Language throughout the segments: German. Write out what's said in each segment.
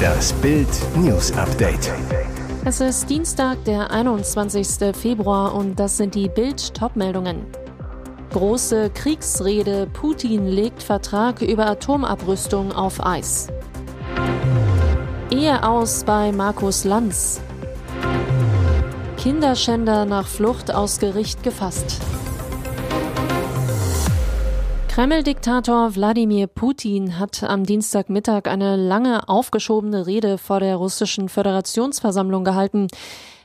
Das Bild News Update. Es ist Dienstag, der 21. Februar und das sind die Bild Topmeldungen. Große Kriegsrede, Putin legt Vertrag über Atomabrüstung auf Eis. Ehe aus bei Markus Lanz. Kinderschänder nach Flucht aus Gericht gefasst. Kreml-Diktator Wladimir Putin hat am Dienstagmittag eine lange aufgeschobene Rede vor der russischen Föderationsversammlung gehalten.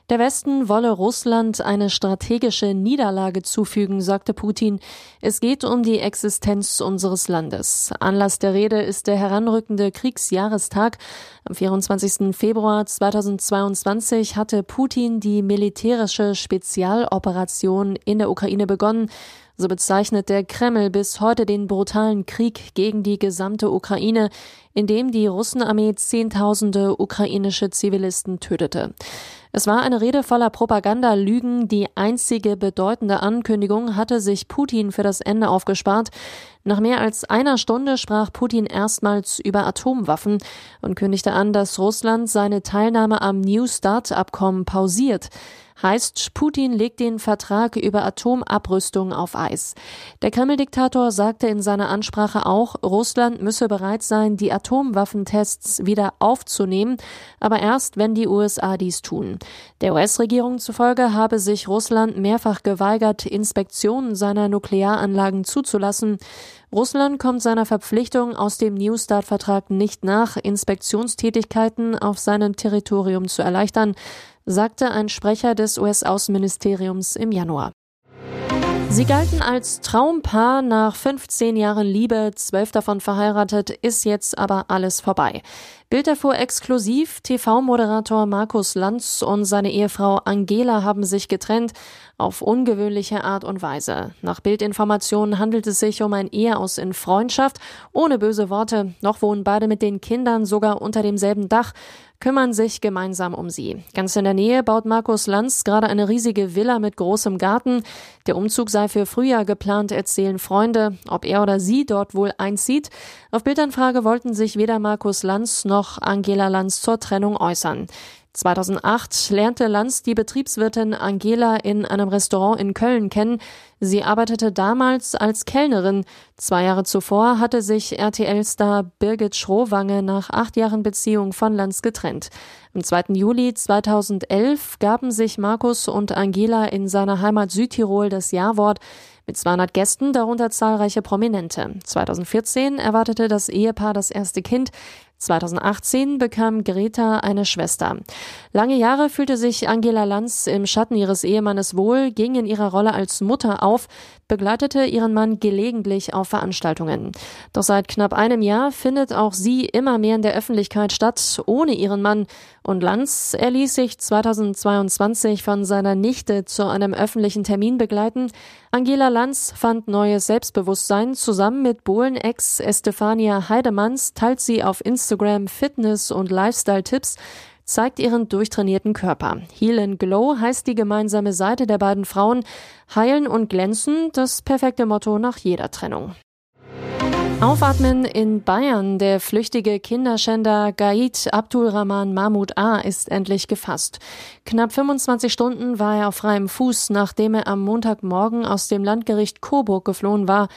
Der Westen wolle Russland eine strategische Niederlage zufügen, sagte Putin. Es geht um die Existenz unseres Landes. Anlass der Rede ist der heranrückende Kriegsjahrestag. Am 24. Februar 2022 hatte Putin die militärische Spezialoperation in der Ukraine begonnen. So bezeichnet der Kreml bis heute den brutalen Krieg gegen die gesamte Ukraine, in dem die Russenarmee Zehntausende ukrainische Zivilisten tötete. Es war eine Rede voller Propagandalügen. Die einzige bedeutende Ankündigung hatte sich Putin für das Ende aufgespart. Nach mehr als einer Stunde sprach Putin erstmals über Atomwaffen und kündigte an, dass Russland seine Teilnahme am New Start-Abkommen pausiert. Heißt, Putin legt den Vertrag über Atomabrüstung auf Eis. Der Kreml-Diktator sagte in seiner Ansprache auch, Russland müsse bereit sein, die Atomwaffentests wieder aufzunehmen, aber erst, wenn die USA dies tun. Der US-Regierung zufolge habe sich Russland mehrfach geweigert, Inspektionen seiner Nuklearanlagen zuzulassen. Russland kommt seiner Verpflichtung aus dem New Start-Vertrag nicht nach, Inspektionstätigkeiten auf seinem Territorium zu erleichtern, sagte ein Sprecher des US-Außenministeriums im Januar. Sie galten als Traumpaar nach 15 Jahren Liebe, zwölf davon verheiratet, ist jetzt aber alles vorbei. Bild erfuhr exklusiv, TV-Moderator Markus Lanz und seine Ehefrau Angela haben sich getrennt, auf ungewöhnliche Art und Weise. Nach Bildinformationen handelt es sich um ein Eheaus in Freundschaft, ohne böse Worte, noch wohnen beide mit den Kindern sogar unter demselben Dach kümmern sich gemeinsam um sie. Ganz in der Nähe baut Markus Lanz gerade eine riesige Villa mit großem Garten. Der Umzug sei für Frühjahr geplant, erzählen Freunde. Ob er oder sie dort wohl einzieht? Auf Bildanfrage wollten sich weder Markus Lanz noch Angela Lanz zur Trennung äußern. 2008 lernte Lanz die Betriebswirtin Angela in einem Restaurant in Köln kennen. Sie arbeitete damals als Kellnerin. Zwei Jahre zuvor hatte sich RTL-Star Birgit Schrowange nach acht Jahren Beziehung von Lanz getrennt. Am 2. Juli 2011 gaben sich Markus und Angela in seiner Heimat Südtirol das Jawort mit 200 Gästen, darunter zahlreiche Prominente. 2014 erwartete das Ehepaar das erste Kind. 2018 bekam Greta eine Schwester. Lange Jahre fühlte sich Angela Lanz im Schatten ihres Ehemannes wohl, ging in ihrer Rolle als Mutter auf, begleitete ihren Mann gelegentlich auf Veranstaltungen. Doch seit knapp einem Jahr findet auch sie immer mehr in der Öffentlichkeit statt, ohne ihren Mann. Und Lanz erließ sich 2022 von seiner Nichte zu einem öffentlichen Termin begleiten. Angela Lanz fand neues Selbstbewusstsein. Zusammen mit Bohlen-Ex Estefania Heidemanns teilt sie auf Instagram Fitness- und Lifestyle-Tipps zeigt ihren durchtrainierten Körper. Heal and Glow heißt die gemeinsame Seite der beiden Frauen. Heilen und glänzen, das perfekte Motto nach jeder Trennung. Aufatmen in Bayern. Der flüchtige Kinderschänder Gaid Abdulrahman Mahmoud A. ist endlich gefasst. Knapp 25 Stunden war er auf freiem Fuß, nachdem er am Montagmorgen aus dem Landgericht Coburg geflohen war.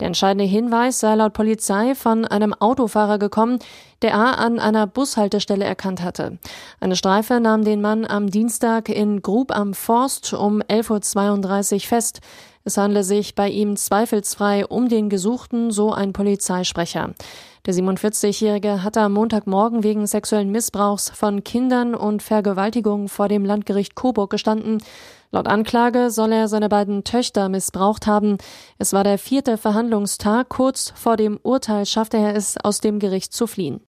Der entscheidende Hinweis sei laut Polizei von einem Autofahrer gekommen, der A an einer Bushaltestelle erkannt hatte. Eine Streife nahm den Mann am Dienstag in Grub am Forst um 11.32 Uhr fest. Es handle sich bei ihm zweifelsfrei um den Gesuchten, so ein Polizeisprecher. Der 47-Jährige hatte am Montagmorgen wegen sexuellen Missbrauchs von Kindern und Vergewaltigung vor dem Landgericht Coburg gestanden. Laut Anklage soll er seine beiden Töchter missbraucht haben. Es war der vierte Verhandlungstag. Kurz vor dem Urteil schaffte er es, aus dem Gericht zu fliehen.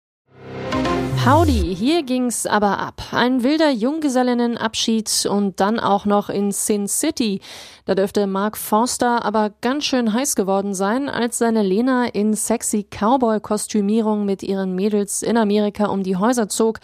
Howdy, hier ging's aber ab. Ein wilder Junggesellinnenabschied und dann auch noch in Sin City. Da dürfte Mark Forster aber ganz schön heiß geworden sein, als seine Lena in sexy Cowboy-Kostümierung mit ihren Mädels in Amerika um die Häuser zog.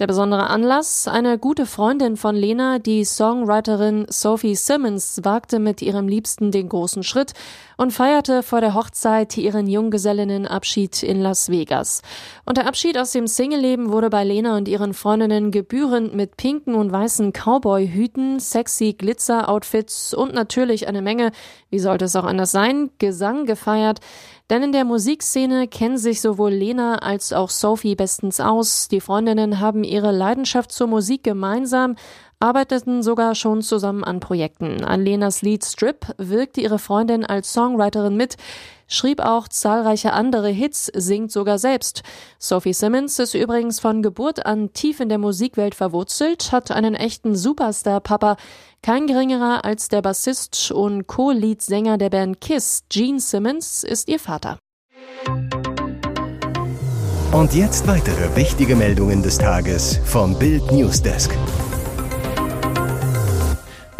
Der besondere Anlass, eine gute Freundin von Lena, die Songwriterin Sophie Simmons, wagte mit ihrem Liebsten den großen Schritt und feierte vor der Hochzeit ihren Junggesellinnenabschied in Las Vegas. Und der Abschied aus dem Singleleben wurde bei Lena und ihren Freundinnen gebührend mit pinken und weißen Cowboy-Hüten, sexy Glitzer-Outfits und natürlich eine Menge, wie sollte es auch anders sein, Gesang gefeiert. Denn in der Musikszene kennen sich sowohl Lena als auch Sophie bestens aus. Die Freundinnen haben ihre Leidenschaft zur Musik gemeinsam, arbeiteten sogar schon zusammen an Projekten. An Lenas Lied Strip wirkte ihre Freundin als Songwriterin mit, schrieb auch zahlreiche andere Hits, singt sogar selbst. Sophie Simmons ist übrigens von Geburt an tief in der Musikwelt verwurzelt, hat einen echten Superstar-Papa, kein geringerer als der Bassist und Co-Lead-Sänger der Band Kiss, Gene Simmons, ist ihr Vater. Und jetzt weitere wichtige Meldungen des Tages vom Bild Newsdesk.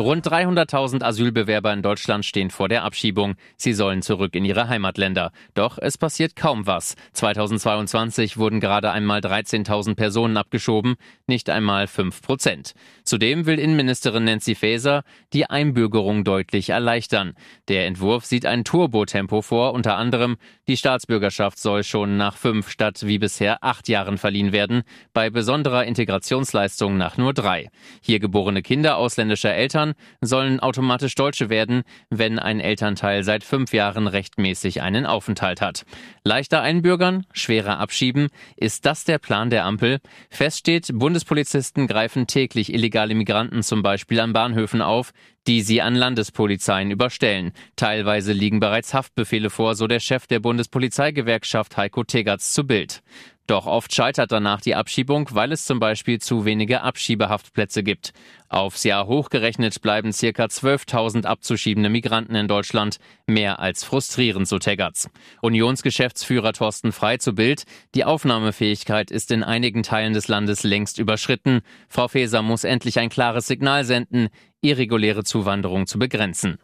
Rund 300.000 Asylbewerber in Deutschland stehen vor der Abschiebung. Sie sollen zurück in ihre Heimatländer. Doch es passiert kaum was. 2022 wurden gerade einmal 13.000 Personen abgeschoben, nicht einmal 5 Prozent. Zudem will Innenministerin Nancy Faeser die Einbürgerung deutlich erleichtern. Der Entwurf sieht ein Turbotempo vor, unter anderem die Staatsbürgerschaft soll schon nach fünf statt wie bisher acht Jahren verliehen werden, bei besonderer Integrationsleistung nach nur drei. Hier geborene Kinder ausländischer Eltern Eltern sollen automatisch Deutsche werden, wenn ein Elternteil seit fünf Jahren rechtmäßig einen Aufenthalt hat. Leichter einbürgern, schwerer abschieben. Ist das der Plan der Ampel? Fest steht, Bundespolizisten greifen täglich illegale Migranten zum Beispiel an Bahnhöfen auf, die sie an Landespolizeien überstellen. Teilweise liegen bereits Haftbefehle vor, so der Chef der Bundespolizeigewerkschaft Heiko Tegerz zu Bild. Doch oft scheitert danach die Abschiebung, weil es zum Beispiel zu wenige Abschiebehaftplätze gibt. Aufs Jahr hochgerechnet bleiben circa 12.000 abzuschiebende Migranten in Deutschland. Mehr als frustrierend, so Teggerts. Unionsgeschäftsführer Thorsten Frei zu Bild. Die Aufnahmefähigkeit ist in einigen Teilen des Landes längst überschritten. Frau Faeser muss endlich ein klares Signal senden, irreguläre Zuwanderung zu begrenzen.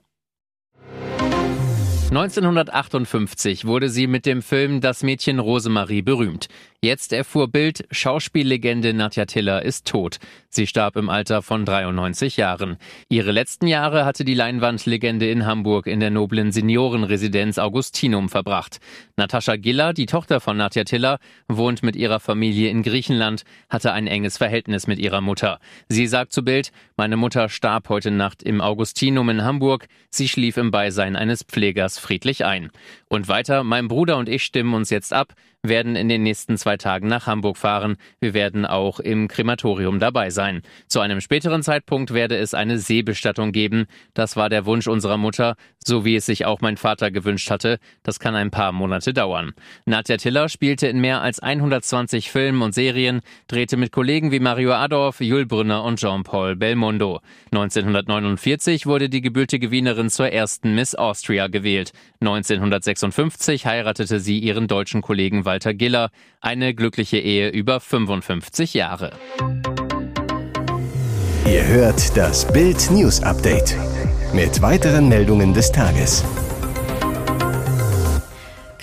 1958 wurde sie mit dem Film Das Mädchen Rosemarie berühmt. Jetzt erfuhr Bild, Schauspiellegende Nadja Tiller ist tot. Sie starb im Alter von 93 Jahren. Ihre letzten Jahre hatte die Leinwandlegende in Hamburg in der noblen Seniorenresidenz Augustinum verbracht. Natascha Giller, die Tochter von Nadja Tiller, wohnt mit ihrer Familie in Griechenland, hatte ein enges Verhältnis mit ihrer Mutter. Sie sagt zu Bild, meine Mutter starb heute Nacht im Augustinum in Hamburg. Sie schlief im Beisein eines Pflegers friedlich ein. Und weiter, mein Bruder und ich stimmen uns jetzt ab werden in den nächsten zwei Tagen nach Hamburg fahren. Wir werden auch im Krematorium dabei sein. Zu einem späteren Zeitpunkt werde es eine Seebestattung geben. Das war der Wunsch unserer Mutter, so wie es sich auch mein Vater gewünscht hatte. Das kann ein paar Monate dauern. Nadja Tiller spielte in mehr als 120 Filmen und Serien, drehte mit Kollegen wie Mario Adorf, Jules Brünner und Jean-Paul Belmondo. 1949 wurde die gebürtige Wienerin zur ersten Miss Austria gewählt. 1956 heiratete sie ihren deutschen Kollegen Walter Walter Giller. Eine glückliche Ehe über 55 Jahre. Ihr hört das Bild News Update mit weiteren Meldungen des Tages.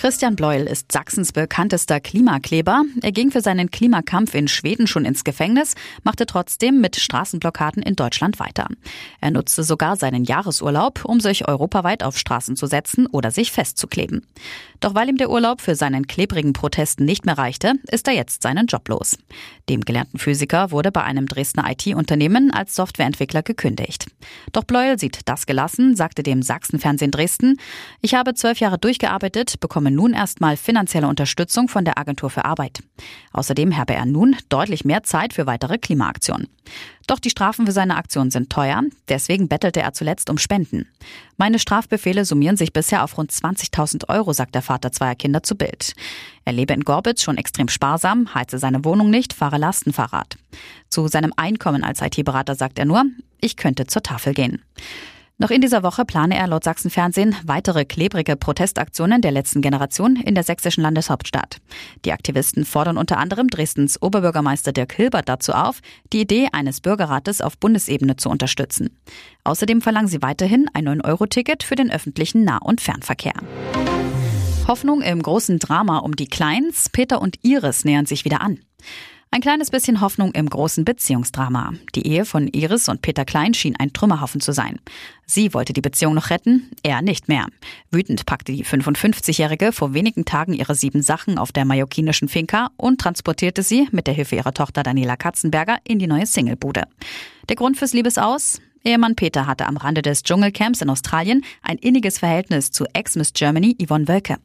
Christian Bleuel ist Sachsens bekanntester Klimakleber. Er ging für seinen Klimakampf in Schweden schon ins Gefängnis, machte trotzdem mit Straßenblockaden in Deutschland weiter. Er nutzte sogar seinen Jahresurlaub, um sich europaweit auf Straßen zu setzen oder sich festzukleben. Doch weil ihm der Urlaub für seinen klebrigen Protesten nicht mehr reichte, ist er jetzt seinen Job los. Dem gelernten Physiker wurde bei einem Dresdner IT-Unternehmen als Softwareentwickler gekündigt. Doch Bleuel sieht das gelassen, sagte dem Sachsenfernsehen Dresden, ich habe zwölf Jahre durchgearbeitet, bekomme nun erstmal finanzielle Unterstützung von der Agentur für Arbeit. Außerdem habe er nun deutlich mehr Zeit für weitere Klimaaktionen. Doch die Strafen für seine Aktion sind teuer, deswegen bettelte er zuletzt um Spenden. Meine Strafbefehle summieren sich bisher auf rund 20.000 Euro, sagt der Vater zweier Kinder zu Bild. Er lebe in Gorbitz schon extrem sparsam, heize seine Wohnung nicht, fahre Lastenfahrrad. Zu seinem Einkommen als IT-Berater sagt er nur, ich könnte zur Tafel gehen. Noch in dieser Woche plane er laut Sachsenfernsehen weitere klebrige Protestaktionen der letzten Generation in der sächsischen Landeshauptstadt. Die Aktivisten fordern unter anderem Dresdens Oberbürgermeister Dirk Hilbert dazu auf, die Idee eines Bürgerrates auf Bundesebene zu unterstützen. Außerdem verlangen sie weiterhin ein 9-Euro-Ticket für den öffentlichen Nah- und Fernverkehr. Hoffnung im großen Drama um die Kleins. Peter und Iris nähern sich wieder an. Ein kleines bisschen Hoffnung im großen Beziehungsdrama. Die Ehe von Iris und Peter Klein schien ein Trümmerhaufen zu sein. Sie wollte die Beziehung noch retten, er nicht mehr. Wütend packte die 55-Jährige vor wenigen Tagen ihre sieben Sachen auf der mallorquinischen Finca und transportierte sie mit der Hilfe ihrer Tochter Daniela Katzenberger in die neue Singlebude. Der Grund fürs Liebesaus? Ehemann Peter hatte am Rande des Dschungelcamps in Australien ein inniges Verhältnis zu Ex-Miss Germany Yvonne Wölke.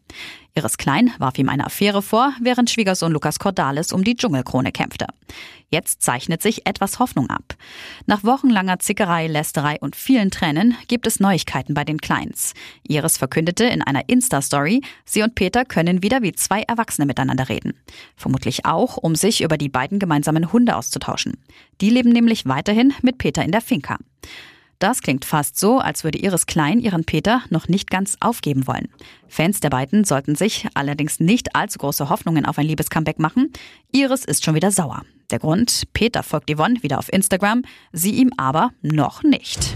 Iris Klein warf ihm eine Affäre vor, während Schwiegersohn Lukas Cordalis um die Dschungelkrone kämpfte. Jetzt zeichnet sich etwas Hoffnung ab. Nach wochenlanger Zickerei, Lästerei und vielen Tränen gibt es Neuigkeiten bei den Kleins. Iris verkündete in einer Insta-Story, sie und Peter können wieder wie zwei Erwachsene miteinander reden. Vermutlich auch, um sich über die beiden gemeinsamen Hunde auszutauschen. Die leben nämlich weiterhin mit Peter in der Finca. Das klingt fast so, als würde Iris Klein ihren Peter noch nicht ganz aufgeben wollen. Fans der beiden sollten sich allerdings nicht allzu große Hoffnungen auf ein Liebescomeback machen. Iris ist schon wieder sauer. Der Grund, Peter folgt Yvonne wieder auf Instagram, sie ihm aber noch nicht.